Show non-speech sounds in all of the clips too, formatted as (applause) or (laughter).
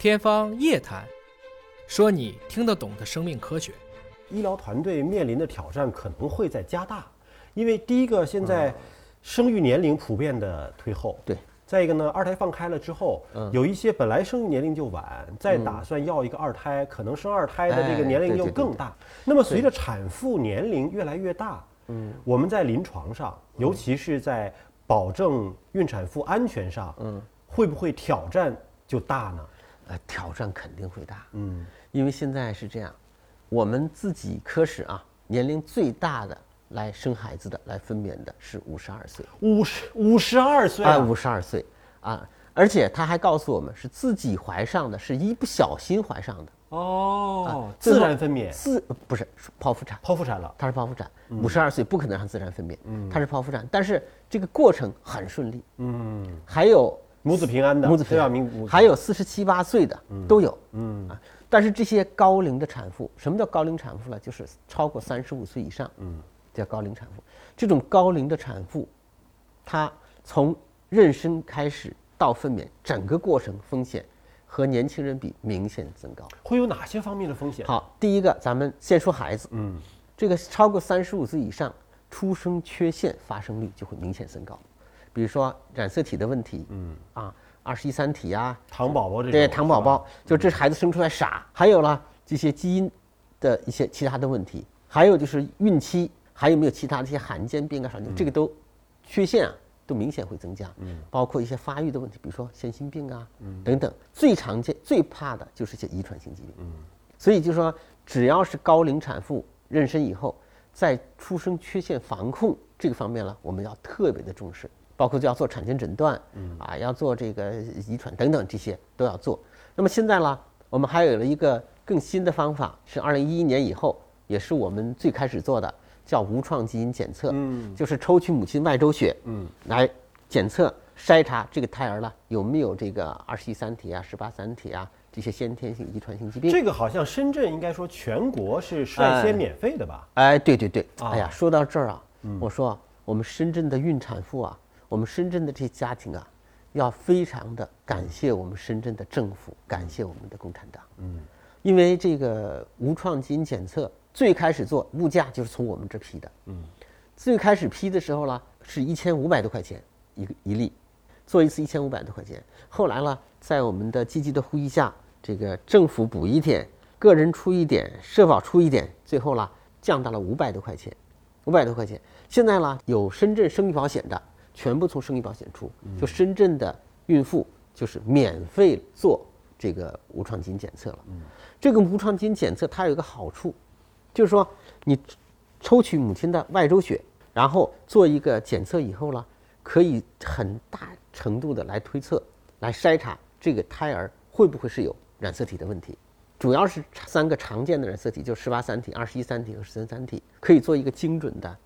天方夜谭，说你听得懂的生命科学。医疗团队面临的挑战可能会在加大，因为第一个，现在生育年龄普遍的推后，对；再一个呢，二胎放开了之后，有一些本来生育年龄就晚，再打算要一个二胎，可能生二胎的这个年龄又更大。那么随着产妇年龄越来越大，嗯，我们在临床上，尤其是在保证孕产妇安全上，嗯，会不会挑战就大呢？呃，挑战肯定会大，嗯，因为现在是这样。我们自己科室啊，年龄最大的来生孩子的、来分娩的是五十二岁。五十五十二岁啊，五十二岁啊！而且他还告诉我们，是自己怀上的，是一不小心怀上的。哦，自然分娩？自不是剖腹产？剖腹产了，他是剖腹产。五十二岁不可能让自然分娩，他是剖腹产。但是这个过程很顺利。嗯，还有母子平安的，母子平安。还有四十七八岁的都有。嗯啊。但是这些高龄的产妇，什么叫高龄产妇呢？就是超过三十五岁以上，嗯，叫高龄产妇。这种高龄的产妇，她从妊娠开始到分娩，整个过程风险和年轻人比明显增高。会有哪些方面的风险？好，第一个，咱们先说孩子，嗯，这个超过三十五岁以上，出生缺陷发生率就会明显增高，比如说染色体的问题，嗯啊。二十一三体呀，糖宝宝这对糖宝宝，就这孩子生出来傻。还有呢，这些基因的一些其他的问题，还有就是孕期还有没有其他的一些罕见病啊啥的，这个都缺陷啊都明显会增加。嗯，包括一些发育的问题，比如说先心病啊，嗯等等。最常见、最怕的就是一些遗传性疾病。嗯，所以就说，只要是高龄产妇妊娠以后，在出生缺陷防控这个方面呢，我们要特别的重视。包括就要做产前诊断，啊，要做这个遗传等等这些都要做。那么现在呢，我们还有了一个更新的方法，是二零一一年以后，也是我们最开始做的，叫无创基因检测，嗯，就是抽取母亲外周血，嗯，来检测筛查这个胎儿呢有没有这个二十一三体啊、十八三体啊这些先天性遗传性疾病。这个好像深圳应该说全国是率先免费的吧？哎，对对对，哎呀，说到这儿啊，我说我们深圳的孕产妇啊。我们深圳的这些家庭啊，要非常的感谢我们深圳的政府，感谢我们的共产党。嗯，因为这个无创基因检测最开始做物价就是从我们这批的。嗯，最开始批的时候呢，是一千五百多块钱一个一例，做一次一千五百多块钱。后来呢，在我们的积极的呼吁下，这个政府补一点，个人出一点，社保出一点，最后呢降到了五百多块钱，五百多块钱。现在呢，有深圳生育保险的。全部从生育保险出，就深圳的孕妇就是免费做这个无创基因检测了。这个无创基因检测它有一个好处，就是说你抽取母亲的外周血，然后做一个检测以后呢，可以很大程度的来推测、来筛查这个胎儿会不会是有染色体的问题。主要是三个常见的染色体，就十八三体、二十一三体和十三三体，可以做一个精准的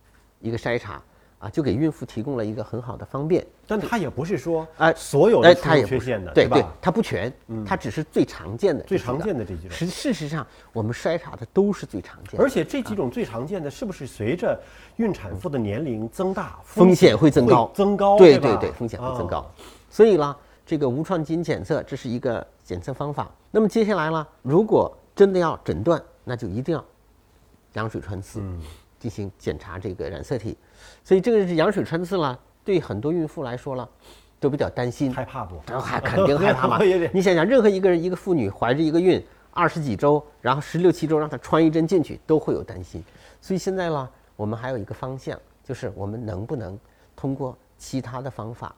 一个筛查。啊，就给孕妇提供了一个很好的方便，但它也不是说哎所有的出缺陷的，对对，它不全，它只是最常见的，最常见的这几种。实事实上，我们筛查的都是最常见的，而且这几种最常见的，是不是随着孕产妇的年龄增大，风险会增高？增高，对对对，风险会增高。所以呢，这个无创基因检测这是一个检测方法。那么接下来呢，如果真的要诊断，那就一定要羊水穿刺。进行检查这个染色体，所以这个是羊水穿刺了，对很多孕妇来说了，都比较担心，害怕不？还肯定 (laughs) 害怕嘛。你想想，任何一个人，一个妇女怀着一个孕二十几周，然后十六七周让她穿一针进去，都会有担心。所以现在呢，我们还有一个方向，就是我们能不能通过其他的方法，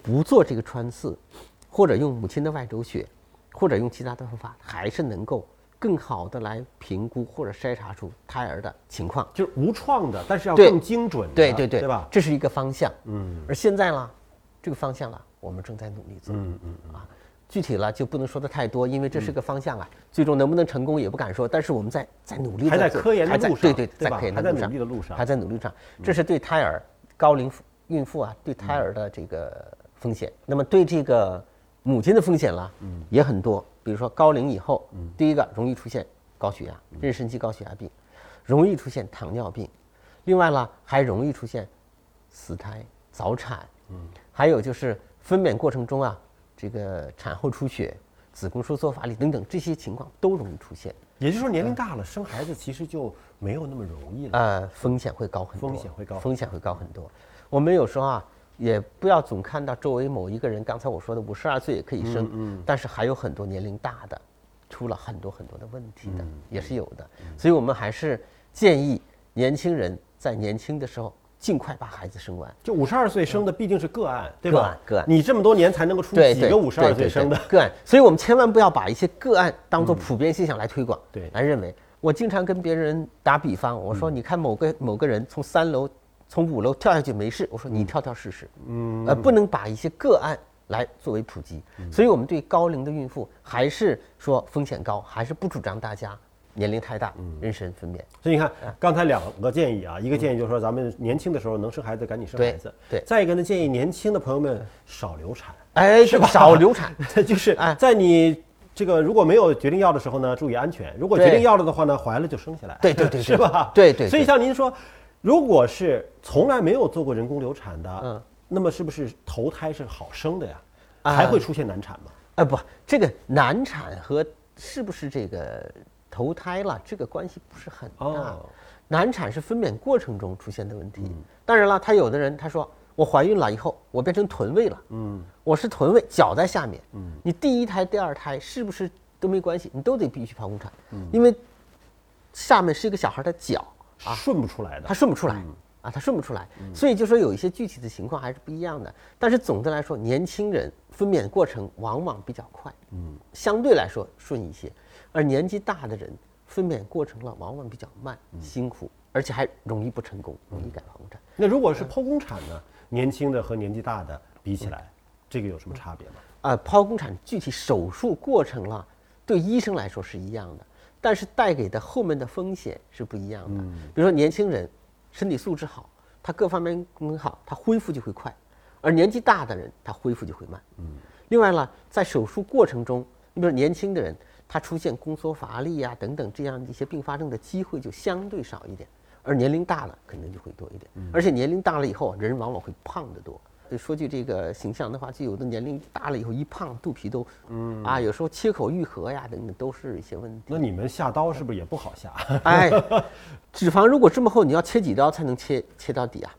不做这个穿刺，或者用母亲的外周血，或者用其他的方法，还是能够。更好的来评估或者筛查出胎儿的情况，就是无创的，但是要更精准。对对对，对吧？这是一个方向。嗯。而现在呢，这个方向呢，我们正在努力做。嗯嗯啊，具体了就不能说的太多，因为这是个方向啊。最终能不能成功也不敢说，但是我们在在努力。还在科研的路上。对对，在科研的努力的路上。还在努力上。这是对胎儿高龄孕妇啊，对胎儿的这个风险。那么对这个母亲的风险了，嗯，也很多。比如说高龄以后，嗯第一个容易出现高血压、妊娠期高血压病，容易出现糖尿病，另外呢还容易出现死胎、早产，嗯，还有就是分娩过程中啊，这个产后出血，子宫收缩乏力等等这些情况都容易出现。也就是说，年龄大了生孩子其实就没有那么容易了。呃，风险会高很多。风险会高，风险会高很多。我们有时候啊，也不要总看到周围某一个人，刚才我说的五十二岁也可以生，嗯，但是还有很多年龄大的，出了很多很多的问题的，也是有的。所以我们还是建议年轻人在年轻的时候。尽快把孩子生完，就五十二岁生的毕竟是个案，对吧？个案，个案。你这么多年才能够出几个五十二岁生的个案，所以我们千万不要把一些个案当做普遍现象来推广，对，来认为。我经常跟别人打比方，我说你看某个某个人从三楼、从五楼跳下去没事，我说你跳跳试试，嗯，呃，不能把一些个案来作为普及。所以我们对高龄的孕妇还是说风险高，还是不主张大家。年龄太大，妊娠分娩，所以你看，刚才两个建议啊，一个建议就是说，咱们年轻的时候能生孩子赶紧生孩子，对；再一个呢，建议年轻的朋友们少流产，哎，是吧？少流产，(laughs) 就是在你这个如果没有决定要的时候呢，注意安全；如果决定要了的话呢，怀了就生下来，对对对，(laughs) 是吧？对对。所以像您说，如果是从来没有做过人工流产的，嗯，那么是不是头胎是好生的呀？还会出现难产吗？哎，不，这个难产和是不是这个？投胎了，这个关系不是很大。难产是分娩过程中出现的问题。当然了，他有的人他说我怀孕了以后，我变成臀位了。嗯，我是臀位，脚在下面。嗯，你第一胎、第二胎是不是都没关系？你都得必须剖宫产。嗯，因为下面是一个小孩的脚啊，顺不出来的，他顺不出来啊，他顺不出来。所以就说有一些具体的情况还是不一样的。但是总的来说，年轻人分娩过程往往比较快，嗯，相对来说顺一些。而年纪大的人分娩过程了，往往比较慢、辛苦，而且还容易不成功，容易改剖宫产。那如果是剖宫产呢？年轻的和年纪大的比起来，这个有什么差别吗？啊，剖宫产具体手术过程了，对医生来说是一样的，但是带给的后面的风险是不一样的。比如说年轻人身体素质好，他各方面功能好，他恢复就会快；而年纪大的人，他恢复就会慢。嗯。另外呢，在手术过程中，你比如年轻的人。他出现宫缩乏力呀等等这样一些并发症的机会就相对少一点，而年龄大了肯定就会多一点。而且年龄大了以后，人往往会胖得多。说句这个形象的话，就有的年龄大了以后一胖，肚皮都，嗯啊，有时候切口愈合呀等等都是一些问题。那你们下刀是不是也不好下？(laughs) 哎，脂肪如果这么厚，你要切几刀才能切切到底啊？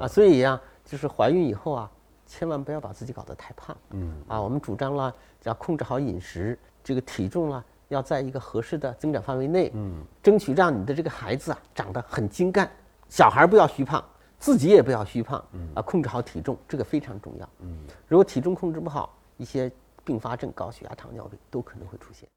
啊，所以呀，就是怀孕以后啊，千万不要把自己搞得太胖。嗯啊，我们主张了要控制好饮食。这个体重呢，要在一个合适的增长范围内，嗯，争取让你的这个孩子啊长得很精干，小孩不要虚胖，自己也不要虚胖，嗯。啊，控制好体重，这个非常重要，嗯，如果体重控制不好，一些并发症，高血压、糖尿病都可能会出现。